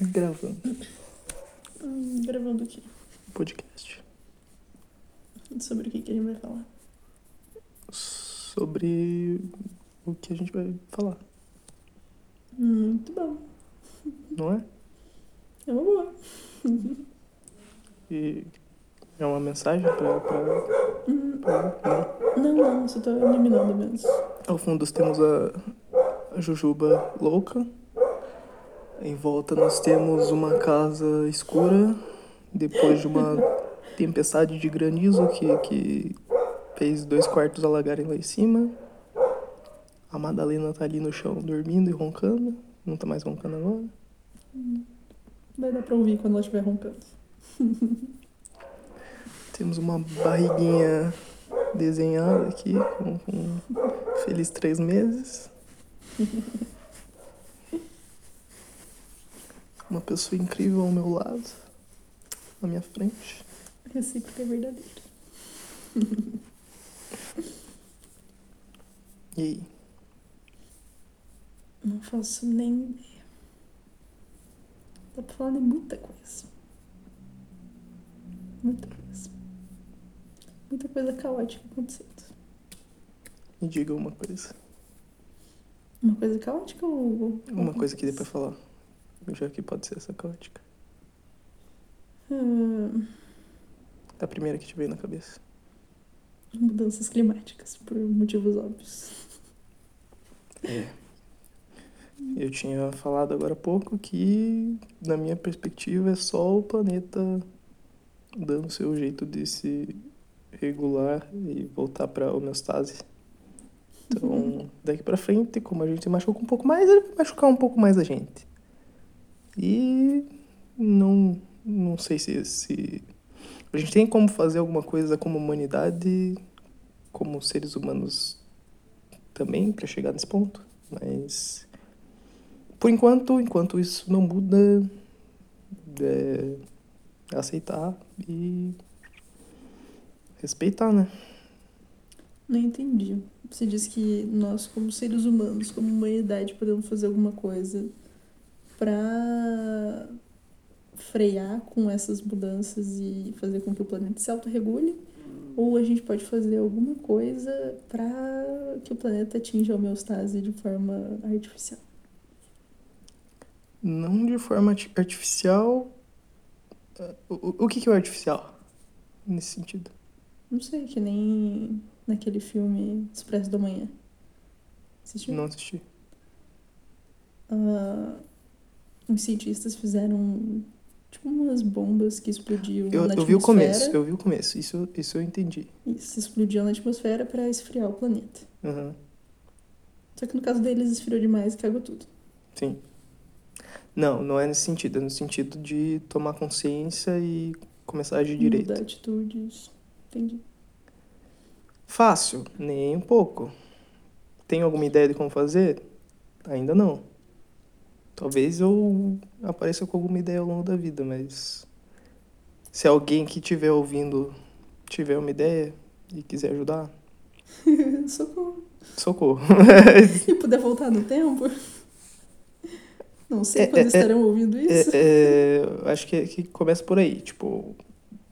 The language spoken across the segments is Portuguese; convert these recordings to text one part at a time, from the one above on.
Gravando. Hum, gravando aqui. Podcast. Sobre o que, que a gente vai falar. Sobre o que a gente vai falar, Muito bom. não é? É uma boa. E é uma mensagem pra. pra, Hum, pra não. Não, não, só tô eliminando mesmo. Ao fundo temos a, a Jujuba louca. Em volta nós temos uma casa escura. Depois de uma tempestade de granizo que, que fez dois quartos alagarem lá em cima. A Madalena tá ali no chão dormindo e roncando. Não tá mais roncando agora. Vai dar pra ouvir quando ela estiver roncando. Temos uma barriguinha desenhada aqui com, com feliz três meses. Uma pessoa incrível ao meu lado, na minha frente. Recíproca é verdadeira. E aí? Não faço nem ideia. Dá pra falar de muita coisa. Muita coisa. Muita coisa caótica acontecendo. Me diga uma coisa. Uma coisa caótica ou. ou- Uma coisa que dê pra falar. Já que pode ser essa caótica. Hum, A primeira que te veio na cabeça. mudanças climáticas, por motivos óbvios. É. Eu tinha falado agora há pouco que, na minha perspectiva, é só o planeta dando seu jeito de se regular e voltar para homeostase. Então, daqui pra frente, como a gente machuca um pouco mais, ele vai machucar um pouco mais a gente. E não, não sei se, se a gente tem como fazer alguma coisa como humanidade, como seres humanos também, para chegar nesse ponto. Mas, por enquanto, enquanto isso não muda, é aceitar e respeitar, né? Não entendi. Você diz que nós, como seres humanos, como humanidade, podemos fazer alguma coisa pra frear com essas mudanças e fazer com que o planeta se autorregule? Ou a gente pode fazer alguma coisa pra que o planeta atinja a homeostase de forma artificial? Não de forma arti- artificial. O, o que que é o artificial? Nesse sentido. Não sei, que nem naquele filme Expresso da Manhã. Assistiu? Não assisti. Ah, os cientistas fizeram tipo umas bombas que explodiam Eu, na eu vi o começo, atmosfera. eu vi o começo. Isso, isso eu entendi. Isso, explodiam na atmosfera para esfriar o planeta. Aham, Só que no caso deles esfriou demais e cagou tudo. sim. Não, não é nesse sentido. É no sentido de tomar consciência e começar a agir direito. Mudar atitudes. Entendi. Fácil? Nem um pouco. Tem alguma ideia de como fazer? Ainda não. Talvez eu apareça com alguma ideia ao longo da vida, mas se alguém que estiver ouvindo tiver uma ideia e quiser ajudar, Socorro. socorro. E puder voltar no tempo? Não sei É, quando é, estarão ouvindo isso. É, é, acho que, que começa por aí. Tipo,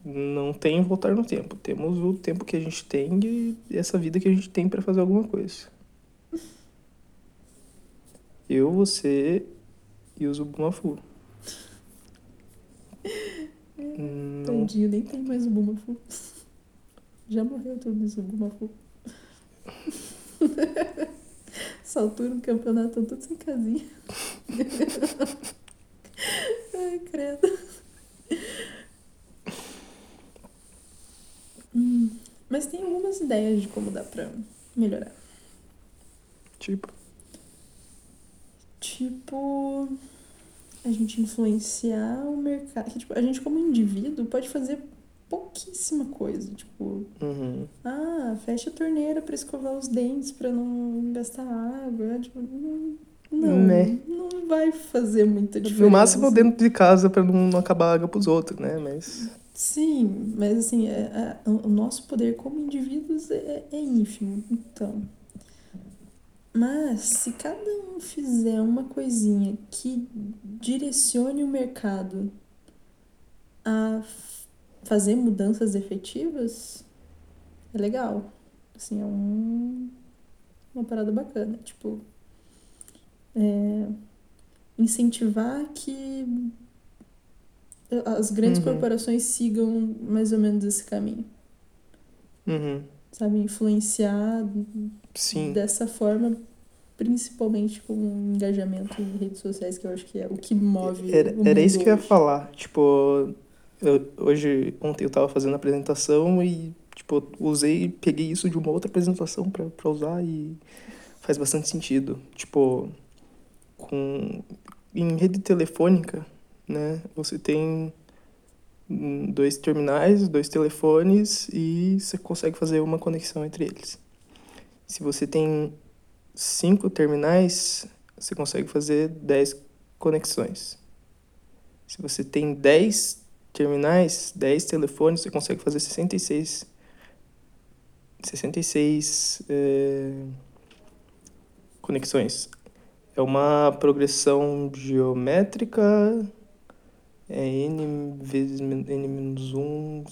não tem voltar no tempo. Temos o tempo que a gente tem e essa vida que a gente tem pra fazer alguma coisa. Eu, você e o Zubumafu. Não, Tadinho, nem tem mais o Bumafu. Já morreu tudo isso, o Bumafu. Essa altura do campeonato, estão todos sem casinha. Ai, credo. Hum, mas tem algumas ideias de como dá pra melhorar. tipo, Tipo, a gente influenciar o mercado. que, Tipo, a gente como indivíduo pode fazer pouquíssima coisa. Tipo, uhum. ah, fecha a torneira pra escovar os dentes pra não gastar água. Tipo, não, não, Né? não vai fazer muita diferença. no máximo dentro de casa pra não, acabar a água pros outros, né? Mas Sim, mas assim, é- é- o nosso poder como indivíduos é, é ínfimo. Então, Mas se cada um fizer uma coisinha que direcione o mercado a fazer mudanças efetivas, é legal. Assim, é um, uma parada bacana. Tipo, é, incentivar que as grandes Uhum. corporações sigam mais ou menos esse caminho. Uhum. Sabe? Influenciar Sim. dessa forma, principalmente com o engajamento em redes sociais, que eu acho que é o que move. Era, era isso mundo que eu ia hoje. falar. Tipo, eu- hoje, ontem eu tava fazendo a apresentação e, tipo, usei, peguei isso de uma outra apresentação pra, pra usar e faz bastante sentido. Tipo, com, em rede telefônica, né, você tem dois terminais, dois telefones e você consegue fazer uma conexão entre eles. Se você tem cinco terminais, você consegue fazer 10 conexões. Se você tem 10 terminais, 10 telefones, você consegue fazer 66 66 é, conexões. É uma progressão geométrica, é n vezes n menos 1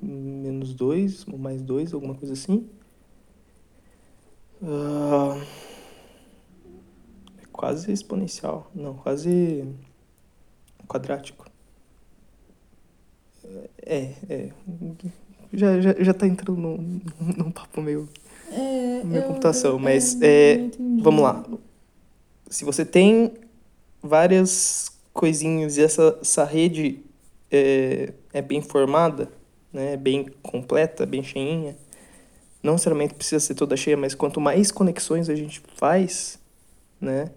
menos 2, ou mais 2, alguma coisa assim. Ah, é quase exponencial, não, quase quadrático. É, é. Já, já, já tá entrando num, num papo meio. É, Minha eu- computação, eu- mas, é, é, eu entendi. Vamos lá. Se você tem várias coisinhas e essa, essa rede é, é bem formada, né, bem completa, bem cheinha, não necessariamente precisa ser toda cheia, mas quanto mais conexões a gente faz, né,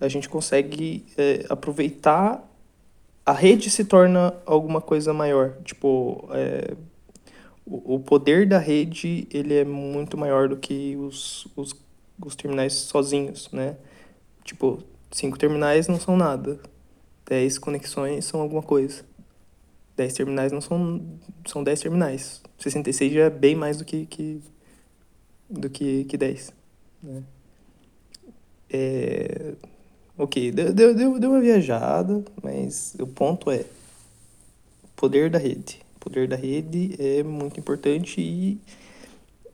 a gente consegue é, aproveitar a rede se torna alguma coisa maior. Tipo, é, o, o poder da rede ele é muito maior do que os, os, os terminais sozinhos, né? Tipo, cinco terminais não são nada. Dez conexões são alguma coisa. Dez terminais não são. São dez terminais. 66 já é bem mais do que, que, do que, que 10. Né? É, ok, deu, deu, deu, deu uma viajada, mas o ponto é poder da rede. O poder da rede é muito importante e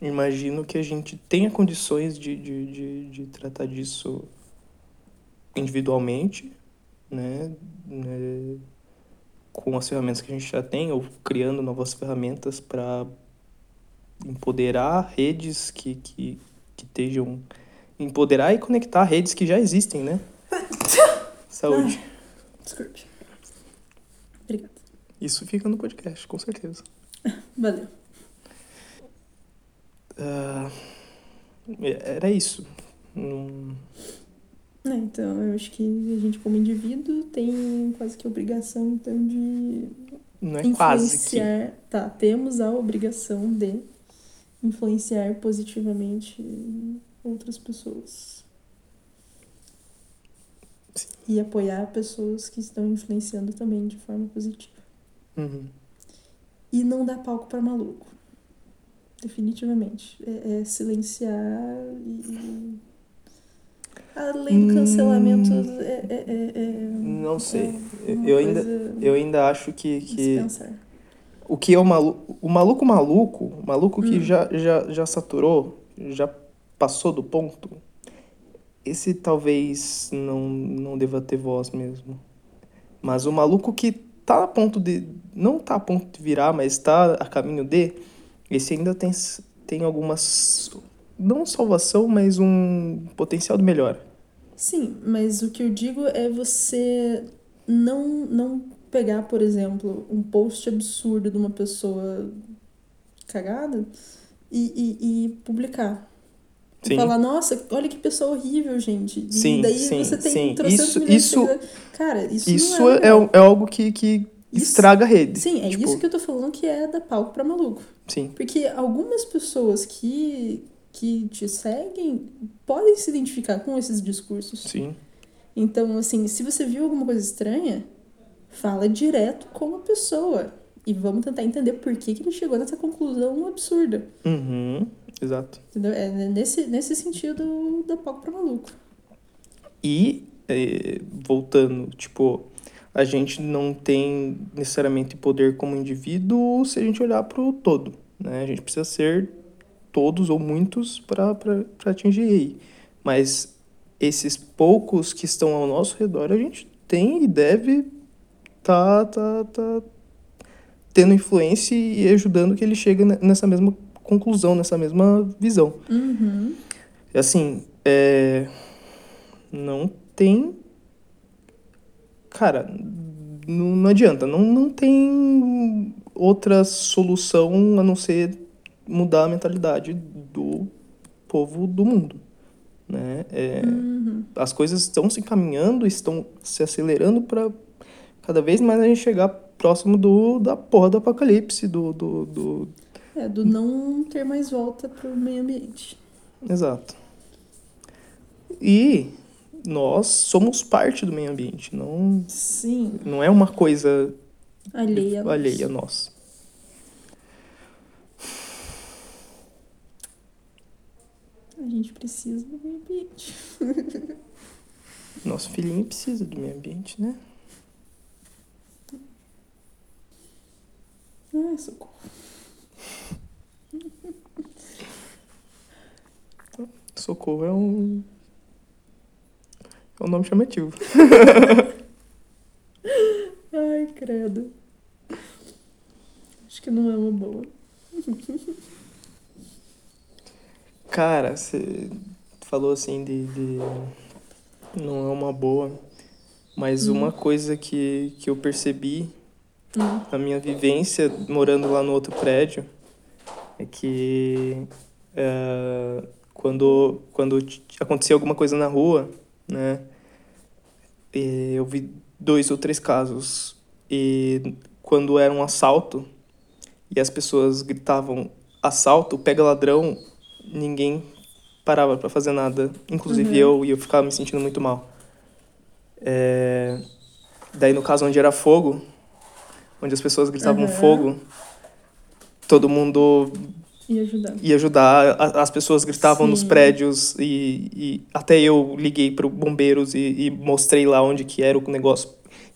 imagino que a gente tenha condições de, de, de, de tratar disso individualmente, né? né, Com as ferramentas que a gente já tem, ou criando novas ferramentas para empoderar redes que, que, que estejam. Empoderar e conectar redes que já existem, né? Saúde. Desculpe. Obrigada. Isso fica no podcast, com certeza. Valeu. Ah, era isso. É, então, eu acho que a gente, como indivíduo, tem quase que a obrigação, então, de não é quase que. influenciar. Tá, temos a obrigação de influenciar positivamente outras pessoas. Sim. E apoiar pessoas que estão influenciando também de forma positiva. Uhum. E não dar palco para maluco. Definitivamente. É, é silenciar e. A lei do cancelamento Hum. é, é, é, é- Não sei. é Eu ainda, eu ainda acho que, que o que é o maluco. O maluco maluco, o maluco que Hum. já, já, já saturou, já passou do ponto, esse talvez não, não deva ter voz mesmo. Mas o maluco que tá a ponto de. Não tá a ponto de virar, mas tá a caminho de. Esse ainda tem, tem algumas. Não salvação, mas um potencial de melhora. Sim, mas o que eu digo é você não, não pegar, por exemplo, um post absurdo de uma pessoa cagada e, e, e publicar. E Sim. falar, nossa, olha que pessoa horrível, gente. Sim, e daí sim, você tem sim. Isso- de isso- seguidores. Cara, isso, Isso é, é, é algo que, que Isso- estraga a rede. Sim, é Tipo, isso que eu tô falando que é dar palco pra maluco. Sim. Porque algumas pessoas que, que te seguem podem se identificar com esses discursos. Sim. Então, assim, se você viu alguma coisa estranha, fala direto com a pessoa. E vamos tentar entender por que, que ele chegou nessa conclusão absurda. Uhum. exato. Entendeu? É nesse, nesse sentido da palco pra maluco. E, é, voltando, tipo, a gente não tem necessariamente poder como indivíduo se a gente olhar pro todo, né? A gente precisa ser todos ou muitos para atingir aí. Mas esses poucos que estão ao nosso redor, a gente tem e deve tá, tá, tá tendo influência e ajudando que ele chegue nessa mesma conclusão, nessa mesma visão. Uhum. Assim, é... não tem. Cara, não, não adianta, não, não tem outra solução a não ser mudar a mentalidade do povo do mundo. Né? É, uhum. As coisas estão se encaminhando, estão se acelerando para cada vez mais a gente chegar próximo do, da porra do apocalipse, do, do, do... É, do não ter mais volta para o meio ambiente. Exato. E nós somos parte do meio ambiente, não, Sim. não é uma coisa alheia, alheia a nós. A gente precisa do meio ambiente. Nosso filhinho precisa do meio ambiente, né? Ai, socorro. Socorro é um. É um nome chamativo. Ai, credo. Acho que não é uma boa. Cara, você falou assim de, de, Não é uma boa. Mas Hum. uma coisa que, que eu percebi Hum. na minha vivência morando lá no outro prédio é que eh, quando, quando acontecia alguma coisa na rua, né? eu vi dois ou três casos. E quando era um assalto e as pessoas gritavam assalto, pega ladrão, ninguém parava pra fazer nada. Inclusive Uhum. eu, e eu ficava me sentindo muito mal. É, Daí no caso onde era fogo, onde as pessoas gritavam Uhum. fogo, todo mundo E ajudar. ia ajudar, as pessoas gritavam nos Sim. prédios e, e até eu liguei para bombeiros e, e mostrei lá onde que era o negócio.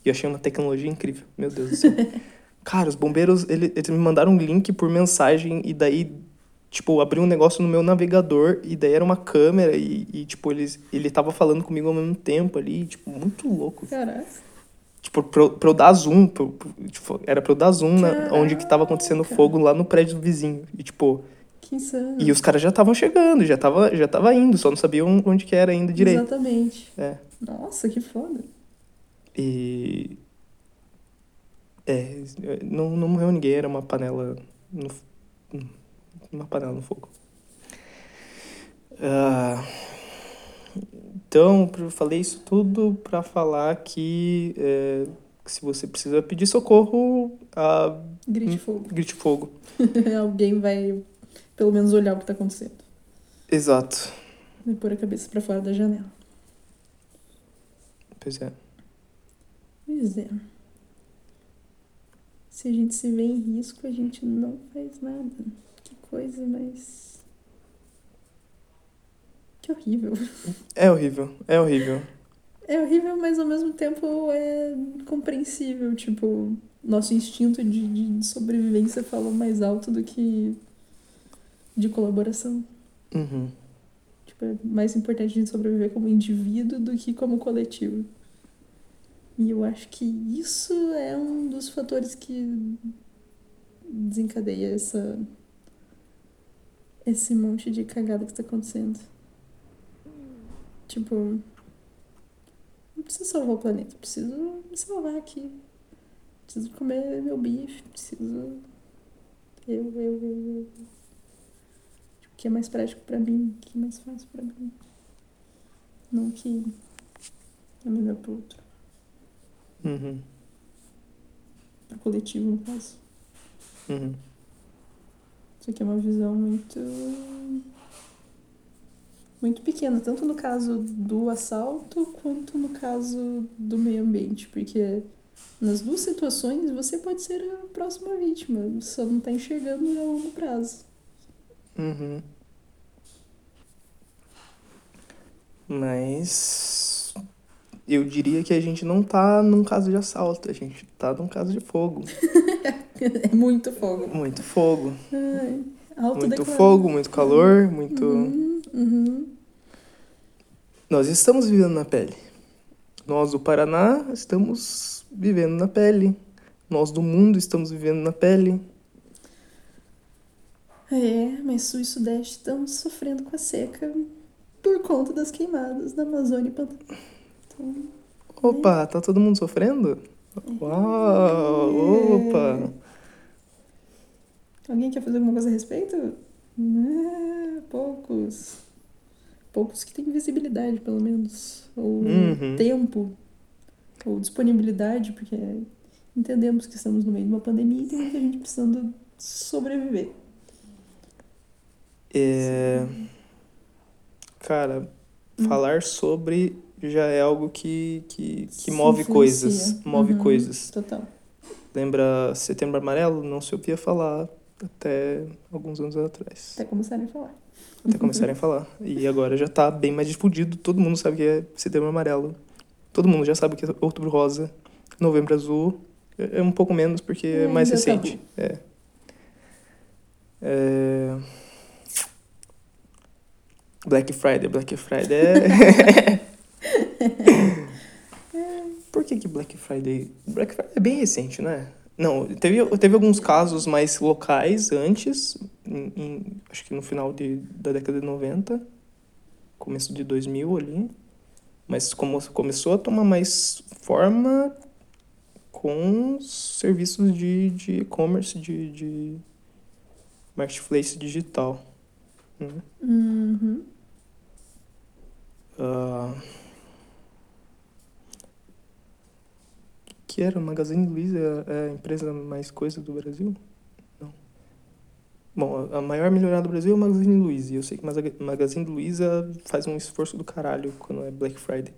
E eu achei uma tecnologia incrível, meu Deus do céu. Cara, os bombeiros, ele- eles me mandaram um link por mensagem e daí, tipo, abriu um negócio no meu navegador e daí era uma câmera e, e, tipo, eles, ele tava falando comigo ao mesmo tempo ali, tipo, muito louco. Caraca. Tipo, pra, eu- pra eu dar zoom, pra tipo, era pra eu dar zoom na, onde que tava acontecendo fogo lá no prédio do vizinho. E, tipo, Que insano. e os caras já estavam chegando, já tava, já tava indo, só não sabiam onde que era ainda direito. Exatamente. É. Nossa, que foda. E. É, não, não morreu ninguém, era uma panela. No, uma panela no fogo. Ah, então, eu falei isso tudo pra falar que, é, que se você precisa pedir socorro, ah, Grite fogo. grite fogo. Alguém vai pelo menos olhar o que tá acontecendo. Exato. E pôr a cabeça pra fora da janela. Pois é. Pois é. Se a gente se vê em risco, a gente não faz nada. Coisa mais. Que horrível. É horrível, é horrível. É horrível, mas ao mesmo tempo é compreensível. Tipo, nosso instinto de, de sobrevivência fala mais alto do que de colaboração. Uhum. Tipo, é mais importante a gente sobreviver como indivíduo do que como coletivo. E eu acho que isso é um dos fatores que desencadeia essa esse monte de cagada que está acontecendo. Tipo, não preciso salvar o planeta, preciso me salvar aqui. Preciso comer meu bife, preciso eu, eu, eu, eu. Tipo, o que é mais prático pra mim, o que é mais fácil pra mim. Não o que é melhor pro outro. Uhum. Pro coletivo, no caso. Uhum. Isso aqui é uma visão muito. muito pequena, tanto no caso do assalto quanto no caso do meio ambiente, porque nas duas situações você pode ser a próxima vítima, só não está enxergando a longo prazo. Uhum. Mas eu diria que a gente não tá num caso de assalto, a gente tá num caso de fogo. É muito fogo. Muito fogo. Ai, Muito fogo, muito calor, muito. Uhum, uhum. Nós estamos vivendo na pele. Nós do Paraná estamos vivendo na pele. Nós do mundo estamos vivendo na pele. É, mas Sul e Sudeste estão sofrendo com a seca por conta das queimadas da Amazônia e Pantanal. Então, Opa, tá todo mundo sofrendo? Uau! Opa! Alguém quer fazer alguma coisa a respeito? Ah, poucos. Poucos que têm visibilidade, pelo menos. Ou Uhum. tempo. Ou disponibilidade, porque entendemos que estamos no meio de uma pandemia e tem muita gente precisando sobreviver. É... Cara, Hum. falar sobre já é algo que, que, que move coisas. Move Uhum. coisas. Total. Lembra Setembro Amarelo? Não se ouvia falar até alguns anos atrás. Até começarem a falar. Até começarem a falar. E agora já tá bem mais difundido. Todo mundo sabe que é Setembro Amarelo. Todo mundo já sabe que é Outubro Rosa. Novembro Azul. É é um pouco menos porque é, É, mais é recente. É. É... Black Friday. Black Friday é... Por que que Black Friday... Black Friday é bem recente, né? Não, teve, teve alguns casos mais locais antes, em- em- acho que no final de, da década de 90, começo de 2000 ali. Mas como começou a tomar mais forma com os serviços de de e-commerce, de, de marketplace digital. né? Uhum. Ah, que era? Magazine Luiza é a empresa mais coisa do Brasil? Não. Bom, a maior melhorada do Brasil é o Magazine Luiza. E eu sei que Maza- Magazine Luiza faz um esforço do caralho quando é Black Friday.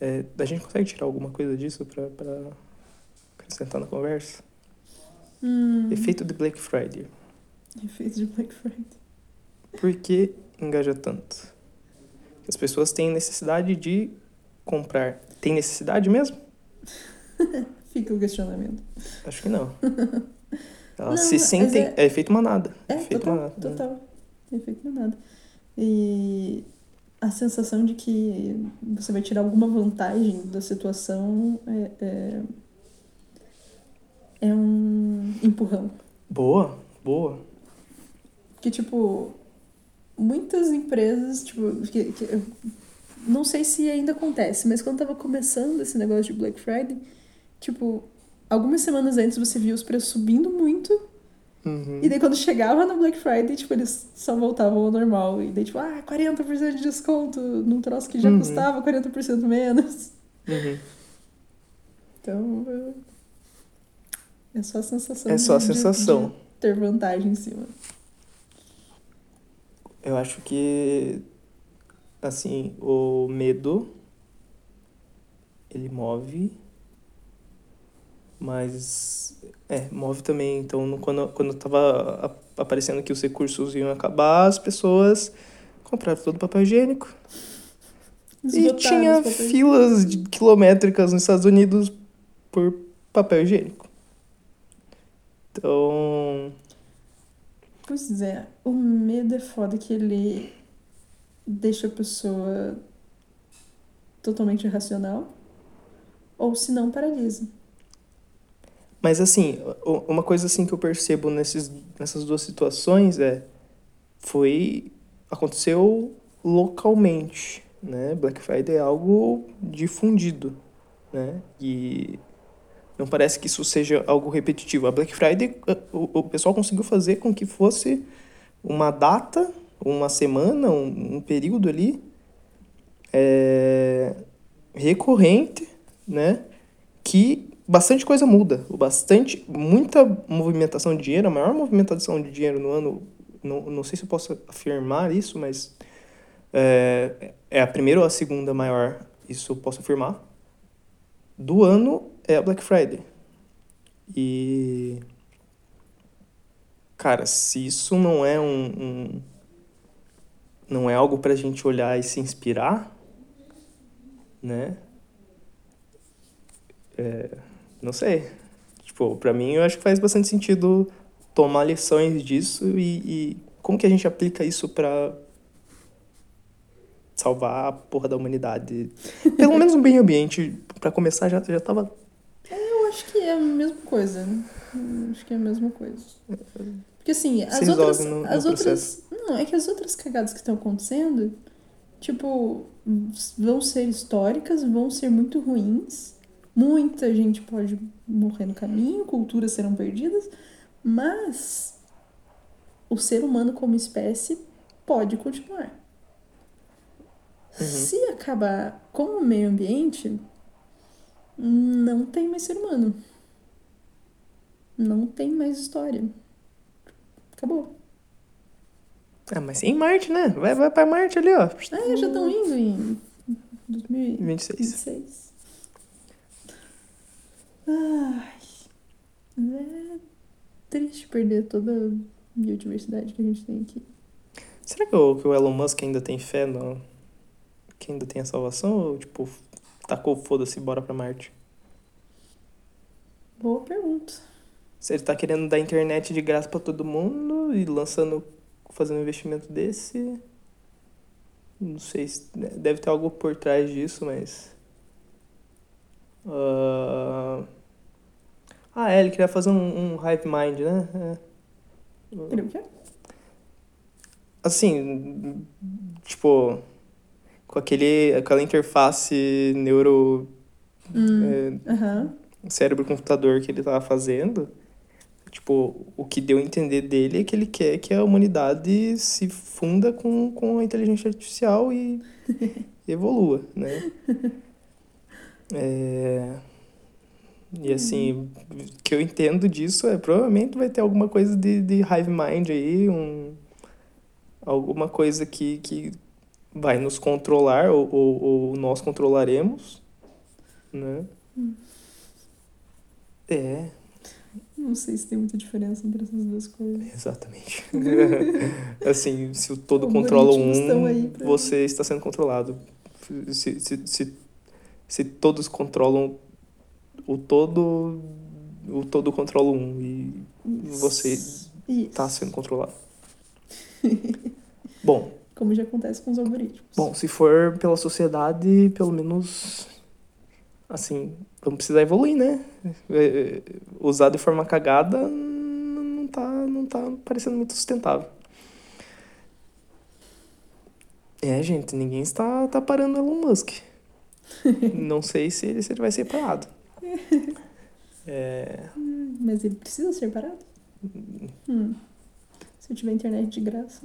É, a gente consegue tirar alguma coisa disso pra, pra acrescentar na conversa? Hum. Efeito de Black Friday. Efeito de Black Friday. Por que engaja tanto? As pessoas têm necessidade de comprar. Tem necessidade mesmo? Fica o questionamento. Acho que não. Elas Não, se sentem. é- É, efeito manada. É, efeito total, manada. total. Efeito nada. E a sensação de que você vai tirar alguma vantagem da situação é, é, é um empurrão. Boa, boa. Que, tipo, muitas empresas, tipo, que, que- não sei se ainda acontece, mas quando tava começando esse negócio de Black Friday, tipo, algumas semanas antes você via os preços subindo muito, Uhum. e daí quando chegava no Black Friday, tipo, eles só voltavam ao normal. E daí, tipo, ah, 40% de desconto num troço que já Uhum. custava 40% menos. Uhum. Então, é só a sensação. É só a de- sensação. de ter vantagem em cima. Eu acho que. Assim, o medo. Ele move. Mas. É, move também. Então, no- quando, quando tava aparecendo que os recursos iam acabar, as pessoas compraram todo o papel higiênico. E Esgotaram tinha os papéis. filas de quilométricas nos Estados Unidos por papel higiênico. Então. Pois é, o medo é foda que ele deixa a pessoa totalmente irracional. Ou se não, paralisa. Mas assim, uma coisa assim que eu percebo nesses, nessas duas situações é. Foi. Aconteceu localmente, né? Black Friday é algo difundido, né? E não parece que isso seja algo repetitivo. A Black Friday, eh, o, o pessoal conseguiu fazer com que fosse uma data, uma semana, um, um período ali é, recorrente, né? Que bastante coisa muda. Bastante, muita movimentação de dinheiro, a maior movimentação de dinheiro no ano, não, não sei se eu posso afirmar isso, mas é, é a primeira ou a segunda maior, isso eu posso afirmar, do ano é a Black Friday. E. Cara, se isso não é um. um não é algo pra gente olhar e se inspirar, né? É, não sei. Tipo, pra mim eu acho que faz bastante sentido tomar lições disso e, e como que a gente aplica isso pra salvar a porra da humanidade. Pelo menos no meio ambiente, pra começar, já, já tava. Eu acho que é a mesma coisa. Acho que é a mesma coisa. Porque assim, as outras. no- no as outras. processo. Não, é que as outras cagadas que estão acontecendo, tipo, vão ser históricas, vão ser muito ruins. Muita gente pode morrer no caminho, culturas serão perdidas, mas o ser humano como espécie pode continuar. Uhum. Se acabar com o meio ambiente, não tem mais ser humano. Não tem mais história. Acabou. Ah, mas em Marte, né? Vai, vai pra Marte ali, ó. Ah, já estão indo em 2026. 26. Ai, é triste perder toda a biodiversidade que a gente tem aqui. Será que o, que o Elon Musk ainda tem fé no. que ainda tem a salvação? Ou, tipo, tacou foda-se bora pra Marte? Boa pergunta. Se ele tá querendo dar internet de graça pra todo mundo e lançando. fazendo um investimento desse. Não sei se. né, Deve ter algo por trás disso, mas. Ah, ah, é, ele queria fazer um, um Hive Mind, né? É. Ele o quê? Assim, tipo, com aquele, aquela interface neuro Hum, é, Aham. cérebro-computador que ele tava fazendo, tipo, o que deu a entender dele é que ele quer que a humanidade se funda com, com a inteligência artificial e evolua, né? É... E assim, o que eu entendo disso é provavelmente vai ter alguma coisa de, de hive mind aí, um, alguma coisa que, que vai nos controlar ou, ou, ou nós controlaremos, né? É, Não sei se tem muita diferença entre essas duas coisas. exatamente. assim, se o todo Algoritmos controla um, você está sendo controlado. Se, se, se, se todos controlam o todo, o todo controla um e você está sendo controlado. Bom, Como já acontece com os algoritmos. Bom, se for pela sociedade, pelo menos, assim, vamos precisar evoluir, né? É, é, Usar de forma cagada não tá, não tá parecendo muito sustentável. É, gente, ninguém está tá parando Elon Musk. Não sei se ele, se ele vai ser parado. É, Mas ele precisa ser parado? Hum. Se eu tiver internet de graça.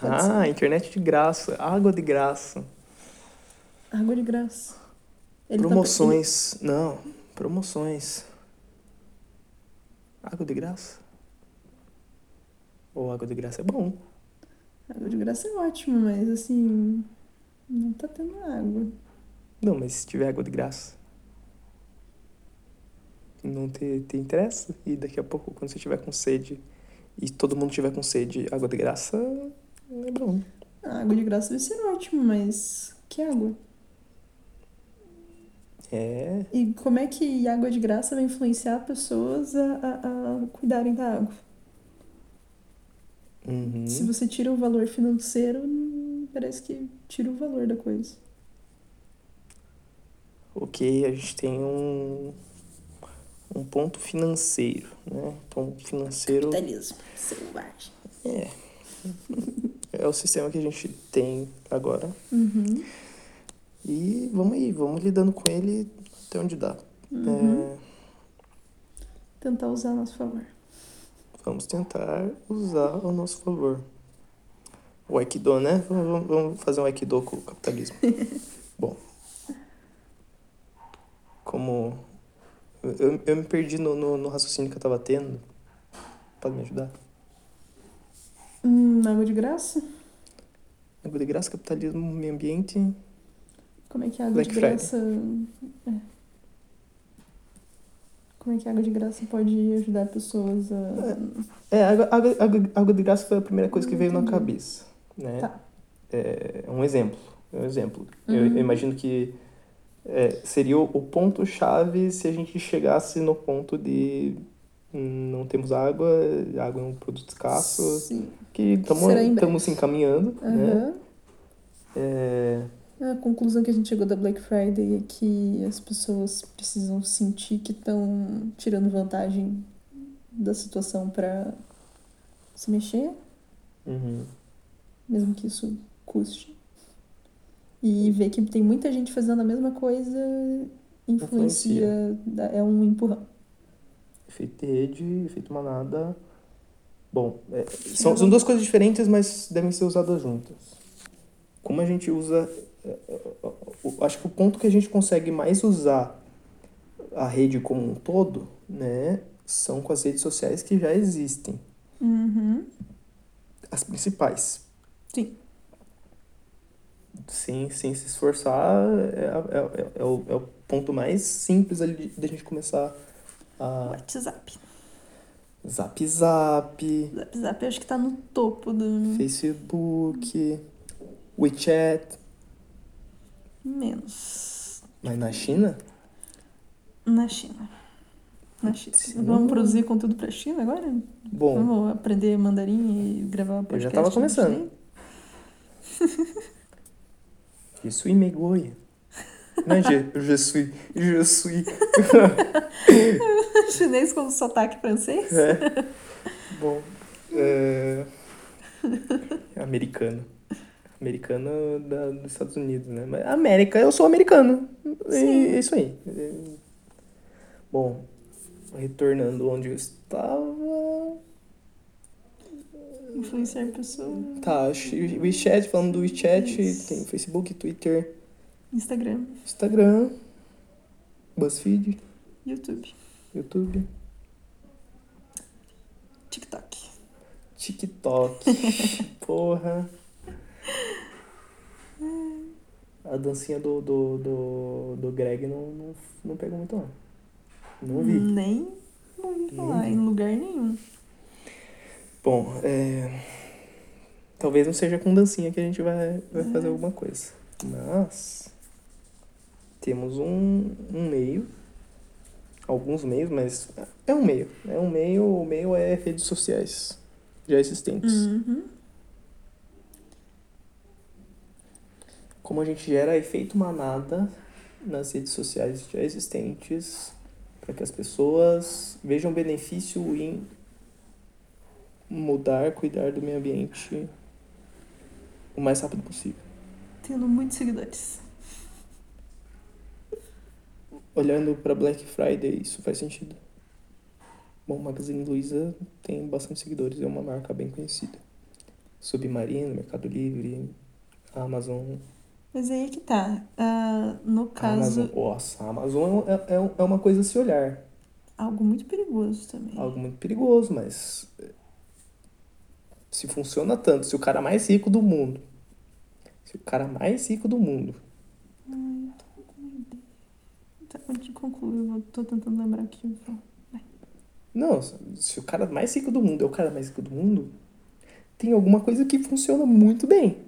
Ah, internet de graça, água de graça, Água de graça. Ele tá- promoções. Não, promoções. Água de graça? Ou água de graça é bom. Água de graça é ótimo, mas assim. Não tá tendo água. Não, mas se tiver água de graça. Não te, te interessa? E daqui a pouco, quando você tiver com sede e todo mundo tiver com sede, água de graça é bom. A água de graça vai ser ótimo, mas. Que água? É. E como é que água de graça vai influenciar pessoas a, a, a cuidarem da água? Uhum. Se você tira o valor financeiro, parece que tira o valor da coisa. Ok, a gente tem um, um ponto financeiro, né? Ponto financeiro Capitalismo selvagem. é, é o sistema que a gente tem agora. Uhum. E vamos aí, vamos lidando com ele até onde dá. Uhum. É, Tentar usar a nosso favor. vamos tentar usar ao nosso favor. O Aikido, né? Vamos, vamos- fazer um Aikido com o capitalismo. Bom. Como. Eu, eu me perdi no, no, no raciocínio que eu tava tendo. Pode me ajudar? Hum, água de graça? Água de graça, capitalismo, meio ambiente. Como é que a água Black de graça. É. Como é que a água de graça pode ajudar pessoas a. É, água, água, água, água de graça foi a primeira coisa que veio na cabeça, né? Tá. É um exemplo. É um exemplo. Eu, Uhum. eu imagino que é, seria o, o ponto-chave se a gente chegasse no ponto de não temos água, água é um produto escasso, Sim. que estamos se encaminhando, né? Aham. É, A conclusão que a gente chegou da Black Friday é que as pessoas precisam sentir que estão tirando vantagem da situação para se mexer, uhum. Mesmo que isso custe. E ver que tem muita gente fazendo a mesma coisa influencia, dá- é um empurrão. Efeito de rede, efeito manada. Bom, é, são, são duas coisas diferentes, mas devem ser usadas juntas. Como a gente usa. é, é, o- Acho que o ponto que a gente consegue mais usar a rede como um todo, né, são com as redes sociais que já existem. Uhum. As principais. Sim. Sem, sem se esforçar, é, é, é, é o, é o ponto mais simples ali de, de a gente começar a. WhatsApp. Zap Zap. WhatsApp eu acho que tá no topo do. Facebook, WeChat, Menos. mas na China? Na China. Na China. Sim. Vamos produzir conteúdo pra China agora? Bom, Vamos aprender mandarim e gravar podcast? já tava começando. Chinês? je suis Megoia. Não é je, je suis, je suis. Chinês com sotaque francês? É. Bom, é... é americano. Americano da, dos Estados Unidos, né? Mas América, eu sou americano. Sim. é isso aí. Bom, retornando onde eu estava. Influenciar pessoas. Tá, WeChat, falando do WeChat, Isso. tem Facebook, Twitter, Instagram, Instagram, BuzzFeed, YouTube, YouTube, TikTok. TikTok. Porra. A dancinha do, do, do, do Greg não, não, não pegou muito não. Não vi. Nem ouvi falar vi. em lugar nenhum. Bom, é... Talvez não seja com dancinha que a gente vai, vai fazer alguma coisa. Mas... Temos um, um meio. Alguns meios, mas é um meio. É um meio, o meio é redes sociais já existentes. Uhum. Como a gente gera efeito manada nas redes sociais já existentes para que as pessoas vejam benefício em mudar, cuidar do meio ambiente o mais rápido possível. Tendo muitos seguidores. Olhando para Black Friday, isso faz sentido. Bom, Magazine Luiza tem bastante seguidores, é uma marca bem conhecida. Submarino, Mercado Livre, Amazon. Mas aí é que tá. Ah, no caso, Amazon, nossa, a Amazon é, é, é uma coisa a se olhar. algo muito perigoso também. algo muito perigoso, mas se funciona tanto, se o cara mais rico do mundo, se o cara mais rico do mundo, Tá, antes de concluir, eu tô tentando lembrar aqui. eu falo. não, se o cara mais rico do mundo é o cara mais rico do mundo, tem alguma coisa que funciona muito bem,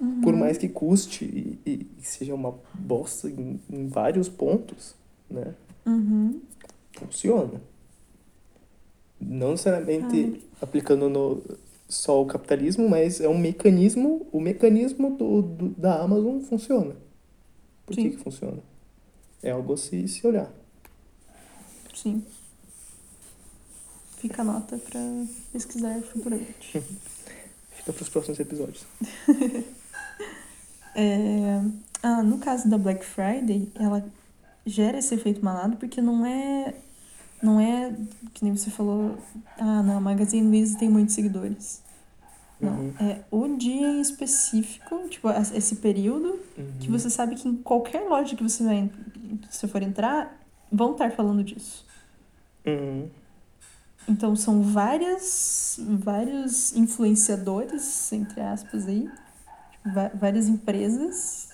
Uhum. por mais que custe e, e- e seja uma bosta em, em vários pontos, né? Uhum. Funciona. Não necessariamente aplicando no só o capitalismo, mas é um mecanismo, o mecanismo do, do- da Amazon funciona. Por que Sim. que funciona? É algo a se, se olhar. Sim. Fica a nota pra pesquisar futuramente. Fica para os próximos episódios. É, Ah, no caso da Black Friday, ela gera esse efeito manado porque não é. Não é, que nem você falou, ah, não, Magazine Luiza tem muitos seguidores. Não, Uhum. é o dia em específico, tipo, esse período, que Uhum. você sabe que em qualquer loja que você, vai, que você for entrar, vão estar falando disso. Uhum. Então são várias, vários influenciadores, entre aspas aí, tipo, várias empresas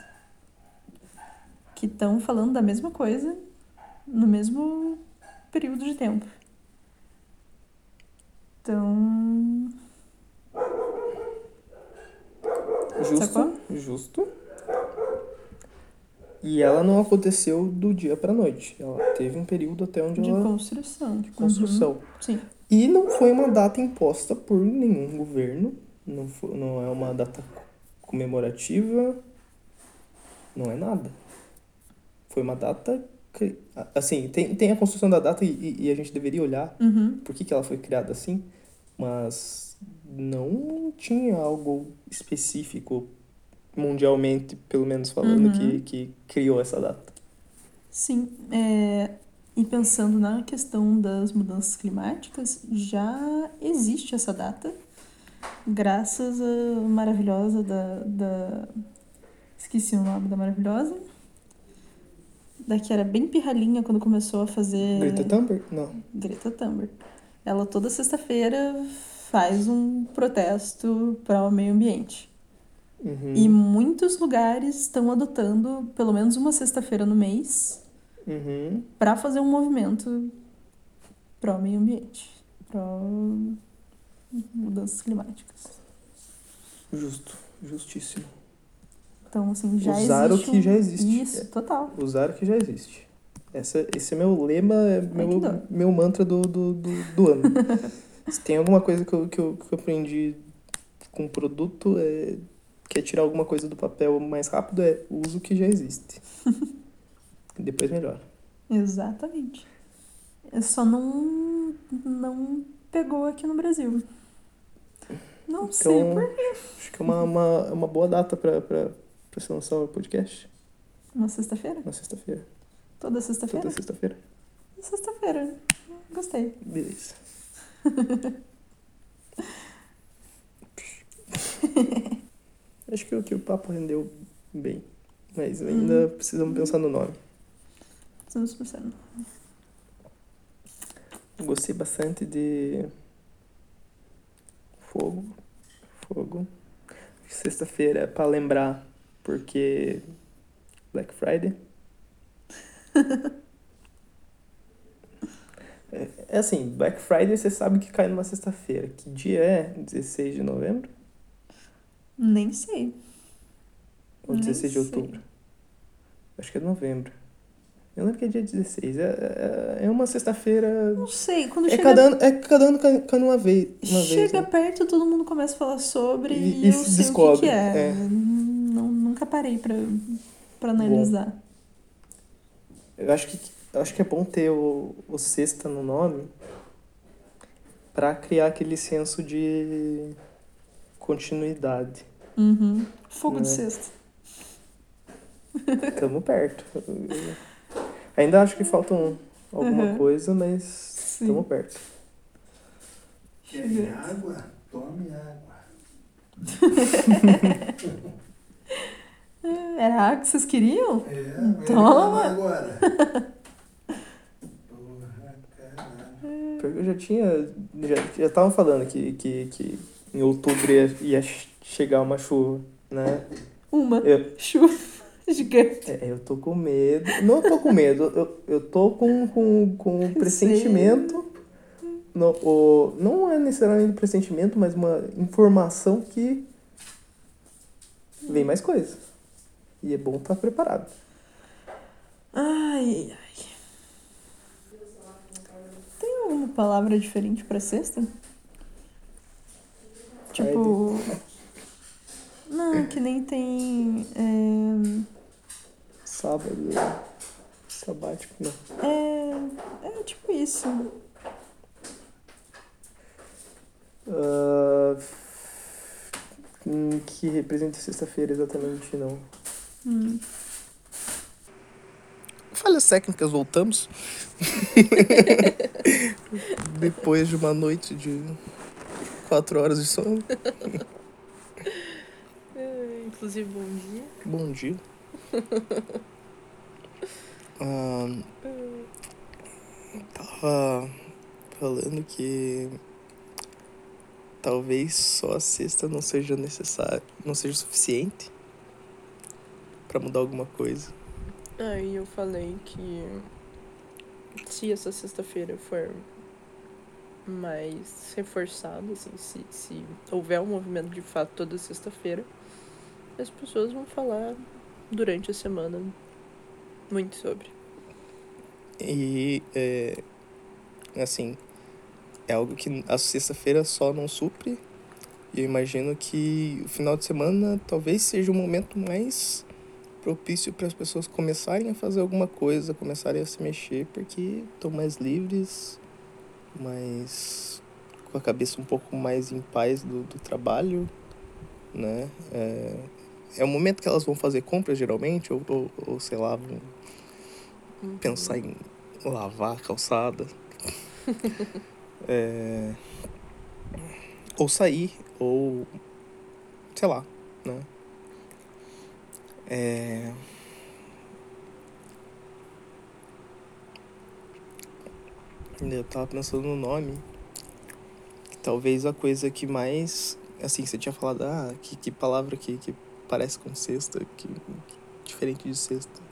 que estão falando da mesma coisa no mesmo período de tempo. Então, Justo. Sacou? Justo. E ela não aconteceu do dia pra noite. Ela teve um período até onde De ela. construção. de construção. Uhum. Sim. E não foi uma data imposta por nenhum governo. Não, foi, não é uma data comemorativa. Não é nada. Foi uma data. Assim, tem, tem a construção da data e, e a gente deveria olhar Uhum. por que, que ela foi criada assim, mas não tinha algo específico, mundialmente, pelo menos falando, Uhum. que, que criou essa data. Sim, é, e pensando na questão das mudanças climáticas, já existe essa data, graças à maravilhosa da, da... Esqueci o nome da maravilhosa. Da que era bem pirralhinha quando começou a fazer... Greta Thunberg? Não. Greta Thunberg. Ela toda sexta-feira faz um protesto para o meio ambiente. Uhum. E muitos lugares estão adotando pelo menos uma sexta-feira no mês Uhum. para fazer um movimento pro meio ambiente, pro mudanças climáticas. Justo, justíssimo. Então, assim, já Usar o existe que um- já existe. Isso, total. Usar o que já existe. Essa, esse é meu lema, é que meu, meu mantra do, do, do, do ano. Se tem alguma coisa que eu, que eu, que eu aprendi com produto, é, que é tirar alguma coisa do papel mais rápido, é uso o que já existe. Depois melhora. Exatamente. É Só não, não pegou aqui no Brasil. Não sei Então, por acho que é uma, uma, é uma boa data pra, pra, se lançar o podcast. Uma sexta-feira? Na sexta-feira. Toda sexta-feira? Toda sexta-feira. Sexta-feira. Gostei. Beleza. Acho que, o- que o papo rendeu bem. Mas ainda precisamos pensar no nome. 200%. Gostei bastante de fogo. Fogo. Sexta-feira é pra lembrar porque Black Friday. é, é assim, Black Friday você sabe que cai numa sexta-feira. Que dia é? 16 de novembro? Nem sei. Ou Nem 16 de sei. outubro? Acho que é novembro. Eu lembro que é dia 16. É, é, é uma sexta-feira. Não sei. Quando É chega, cada, ano, é cada ano cai, cai uma vez. Uma vez chega né? perto, todo mundo começa a falar sobre E- e, e eu se sei o que descobre, que é. é. Nunca parei pra, pra analisar. Eu acho que, eu acho que é bom ter o, o sexta no nome pra criar aquele senso de continuidade. Uhum. Fogo de É. sexta. Tamo perto. Ainda acho que faltam alguma Uhum. coisa, mas tamo perto. Querem água? Tome água. Era água que vocês queriam? É, Toma. reclamar agora. Porra, caralho. Eu já tinha. Já já estavam falando que, que, que em outubro ia, ia chegar uma chuva, né? Uma Eu, chuva gigante. é, eu tô com medo. Não tô com medo, eu, eu tô com, com, com um pressentimento. No, o, não é necessariamente um pressentimento, mas uma informação que vem mais coisa. E é bom estar preparado. Ai, ai. Tem alguma palavra diferente pra sexta? Tipo. Não, que nem tem. É, Sábado, sabático, não. é, é tipo isso. Hum, que representa sexta-feira exatamente, não. Hum. Falhas técnicas, voltamos. Depois de uma noite de quatro horas de sono. É, inclusive, bom dia. Bom dia. Ah, tava falando que talvez só a sexta não seja necessário, não seja suficiente pra mudar alguma coisa. Aí eu falei que se essa sexta-feira for mais reforçado, assim, se, se houver um movimento de fato toda sexta-feira, as pessoas vão falar durante a semana Muito sobre. E, é, assim, é algo que a sexta-feira só não supre. E eu imagino que o final de semana talvez seja o momento mais propício para as pessoas começarem a fazer alguma coisa, começarem a se mexer, porque estão mais livres, mais com a cabeça um pouco mais em paz do, do trabalho, né? É, é o momento que elas vão fazer compras geralmente, ou, ou, ou sei lá, vão Uhum. pensar em lavar a calçada. É, Ou sair, ou sei lá, né? É... Eu tava pensando no nome. Que talvez a coisa que mais. Assim, você tinha falado, ah, que, que palavra que, que parece com sexta, que, diferente de sexta.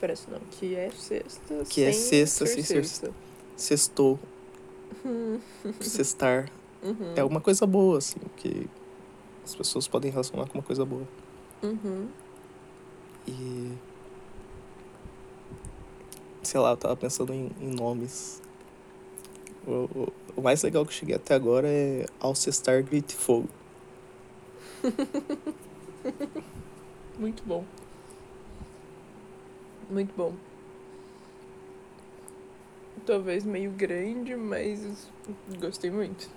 Parece não, que é sexta Que é sem sexta ser sem ser sexta. Sextou, sextar. Uhum. É uma coisa boa, assim, que as pessoas podem relacionar com uma coisa boa. Uhum. E. Sei lá, eu tava pensando em, em nomes. O, o, o mais legal que eu cheguei até agora é Alcestar Grite Fogo. Muito bom. Muito bom. Talvez meio grande, mas gostei muito.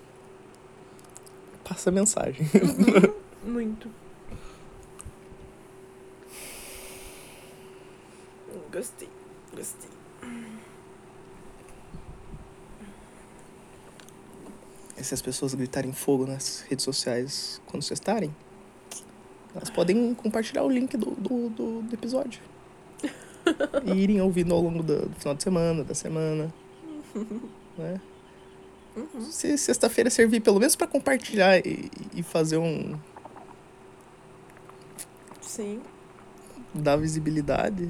Passa a mensagem. Muito. Gostei, gostei. E se as pessoas gritarem fogo nas redes sociais quando vocês estarem, elas podem compartilhar o link do, do, do, do episódio. e irem ouvindo ao longo do, do final de semana, da semana. Né? Uhum. Se sexta-feira servir pelo menos pra compartilhar e, e fazer um. Sim. dar visibilidade.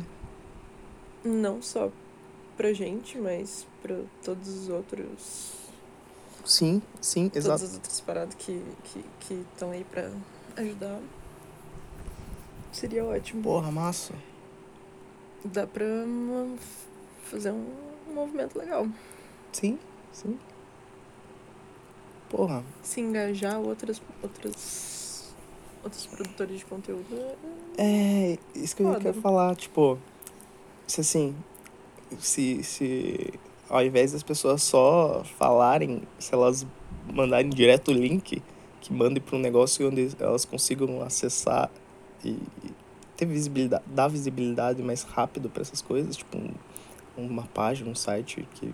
Não só pra gente, mas pra todos os outros. Sim, sim, Todas exato. as outras paradas que estão que, estão aí pra ajudar. Seria ótimo. Porra, massa. Dá pra fazer um movimento legal. Sim, sim. Porra, Se engajar outras, outras, outros produtores de conteúdo. É, isso que eu Foda. quero falar, tipo, se assim, se, se ao invés das pessoas só falarem, se elas mandarem direto o link, que mandem para um negócio onde elas consigam acessar e, ter visibilidade, dar visibilidade mais rápido para essas coisas, tipo um- uma página, um site que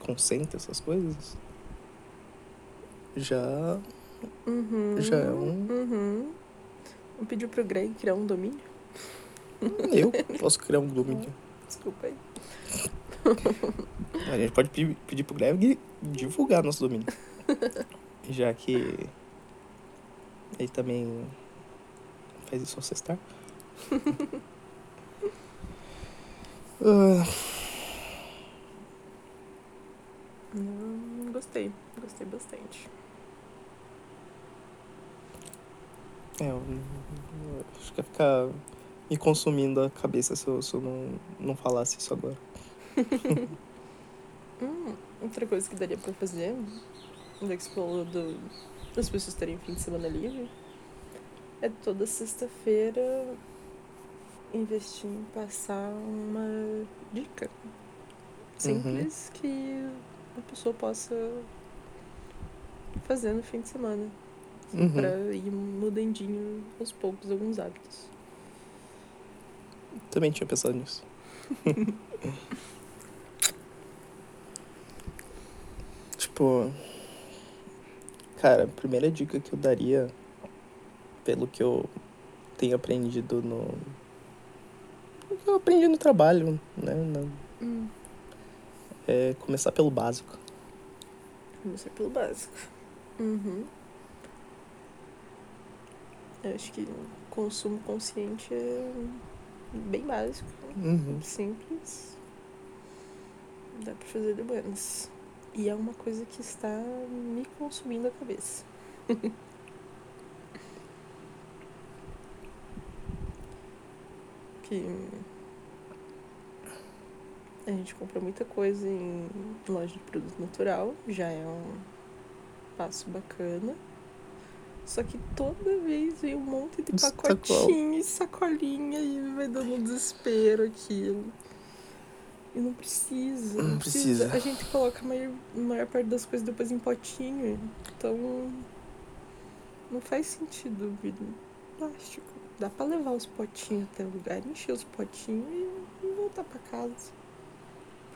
concentra essas coisas, já, Uhum, já é um... Uhum. Vamos pedir pro Greg criar um domínio? Eu posso criar um domínio. Desculpa aí. A gente pode pe- pedir pro Greg divulgar nosso domínio. Já que ele também faz isso ao sextar. Ah, Hum, gostei, gostei bastante. é, eu, eu acho que ia ficar me consumindo a cabeça se eu, se eu não, não falasse isso agora. Hum, outra coisa que daria pra fazer, já que você falou do, das pessoas terem fim de semana livre, é toda sexta-feira investir em passar uma dica simples que a pessoa possa fazer no fim de semana. Uhum. Pra ir mudandinho aos poucos alguns hábitos. Também tinha pensado nisso. tipo, cara, a primeira dica que eu daria, pelo que eu tenho aprendido no. O que eu aprendi no trabalho, né? na- Hum, É começar pelo básico. começar pelo básico. Uhum. Eu acho que consumo consciente é bem básico, Uhum. simples. Dá pra fazer de buenas. E é uma coisa que está me consumindo a cabeça. que A gente compra muita coisa em loja de produto natural, já é um passo bacana. Só que toda vez vem um monte de pacotinho e sacolinha e vai dando um desespero aquilo. E não precisa, não, Não precisa. precisa. A gente coloca a maior, a maior parte das coisas depois em potinho. Então não faz sentido vir plástico. Dá pra levar os potinhos até o lugar, encher os potinhos e, e voltar pra casa.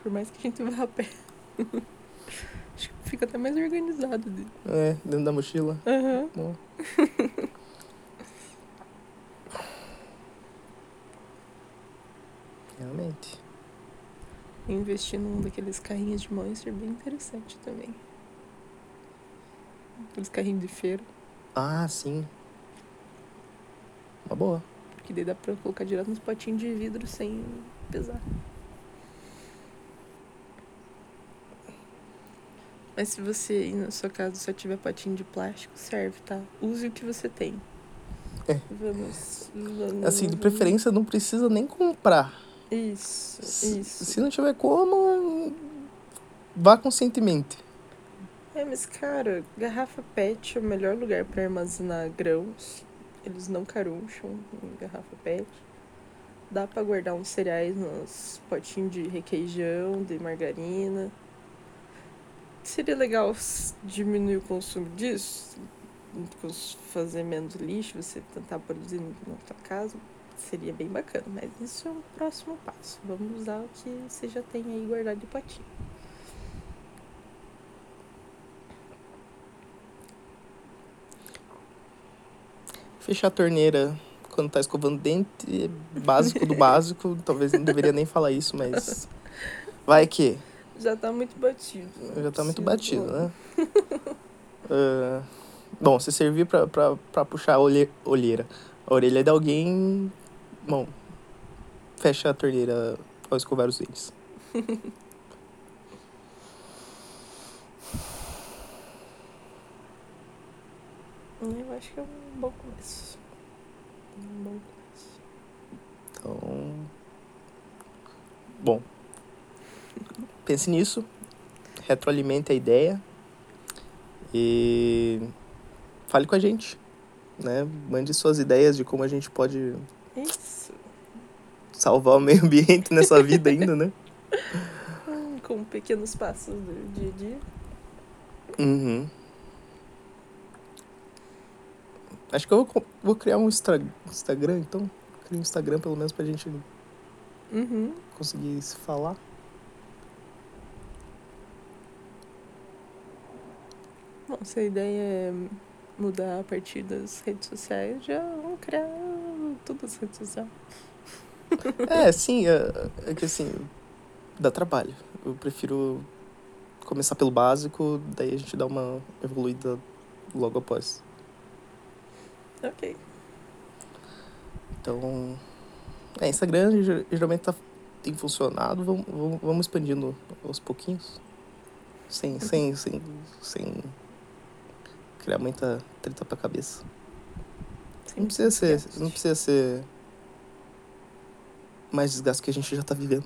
Por mais que a gente vá a pé. Acho que fica até mais organizado. de- É, dentro da mochila. Aham. Bom. Realmente. Investir num daqueles carrinhos de Monster é bem interessante também. Aqueles carrinhos de feira. Ah, sim. Uma boa. Porque daí dá pra colocar direto nos potinhos de vidro sem pesar. Mas se você na sua casa só tiver potinho de plástico, serve, tá? Use o que você tem. É. Vamos. vamos Assim, de preferência não precisa nem comprar. Isso, Se, isso. se não tiver como, vá conscientemente. É, mas cara, garrafa PET é o melhor lugar pra armazenar grãos. Eles não caruncham em garrafa PET. Dá pra guardar uns cereais nos potinhos de requeijão, de margarina. Seria legal diminuir o consumo disso, fazer menos lixo, você tentar produzir na tua casa. Seria bem bacana, mas isso é um próximo passo. Vamos usar o que você já tem aí guardado de potinho. Fechar a torneira quando tá escovando dente é básico do básico. Talvez não deveria nem falar isso, mas. Vai que. Já tá muito batido. não Já tá muito batido, né? Ah, bom, se servir pra, pra, pra puxar a olhe- olheira, a orelha de alguém, bom, fecha a torneira ao escovar os dentes. Eu acho que é um bom começo. Um bom começo. Então. Bom. Pense nisso. Retroalimente a ideia. E. Fale com a gente. Né? Mande suas ideias de como a gente pode Isso. salvar o meio ambiente nessa vida ainda, né? Com pequenos passos do dia a dia. Uhum. Acho que eu vou, vou criar um Instra- Instagram, então. Criar um Instagram pelo menos pra gente Uhum. conseguir se falar. Bom, se a ideia é mudar a partir das redes sociais, já vamos criar todas as redes sociais. É, sim, é, é que assim, dá trabalho. Eu prefiro começar pelo básico, daí a gente dá uma evoluída logo após. Ok. Então, é, Instagram ge- geralmente tá, tem funcionado, vamos, vamos, vamos expandindo aos pouquinhos. Sem, sem, sem, sem criar muita treta pra cabeça. Não precisa ser, não precisa ser mais desgaste que a gente já tá vivendo.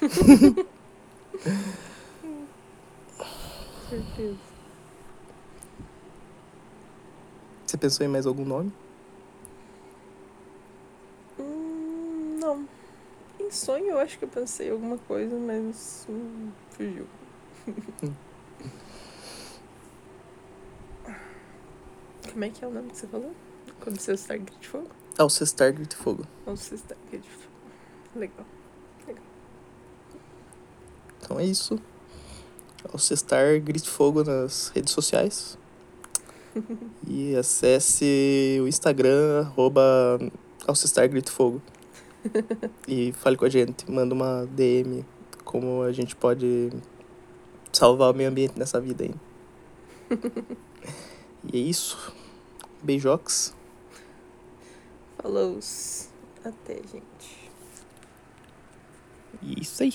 Certeza. Você pensou em mais algum nome? Hum, não. Em sonho eu acho que eu pensei em alguma coisa, mas hum, fugiu. Como é que é o nome que você falou? Quando você está grito de fogo? Ah, o Cestar Grito Fogo. Você está grito fogo? Legal. Então é isso. Ao Cestar Grite Fogo nas redes sociais. e acesse o Instagram, arroba Alcestar Grite Fogo. e fale com a gente, manda uma DM como a gente pode salvar o meio ambiente nessa vida aí. e é isso. Beijox. Falou. Até, gente. E é isso aí.